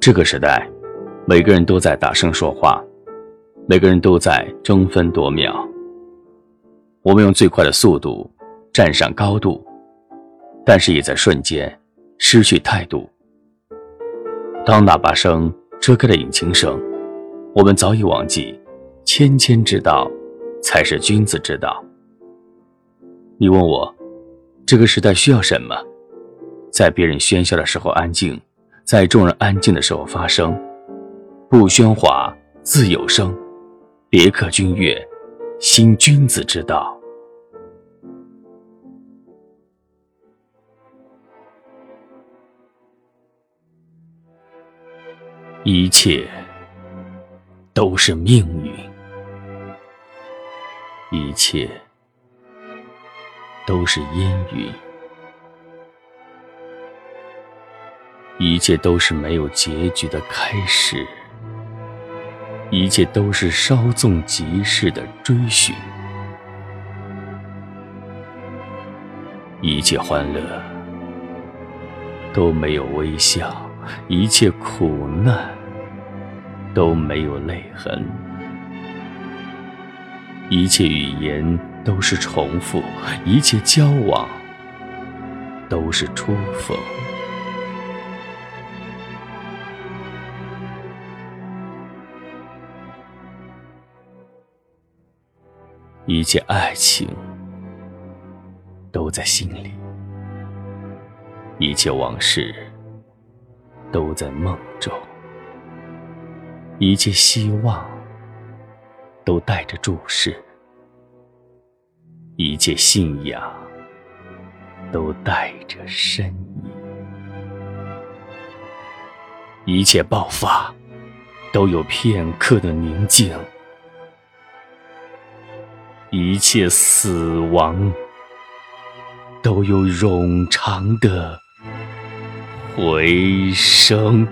这个时代，每个人都在大声说话，每个人都在争分夺秒。我们用最快的速度站上高度，但是也在瞬间失去态度。当喇叭声遮盖了引擎声，我们早已忘记，谦谦之道才是君子之道。你问我，这个时代需要什么？在别人喧嚣的时候安静。在众人安静的时候发声，不喧哗自有声，别克君越，新君子之道。一切都是命运，一切都是阴云。一切都是没有结局的开始，一切都是稍纵即逝的追寻，一切欢乐都没有微笑，一切苦难都没有泪痕，一切语言都是重复，一切交往都是初逢。一切爱情都在心里，一切往事都在梦中，一切希望都带着注视，一切信仰都带着深意，一切爆发都有片刻的宁静。一切死亡都有冗长的回声。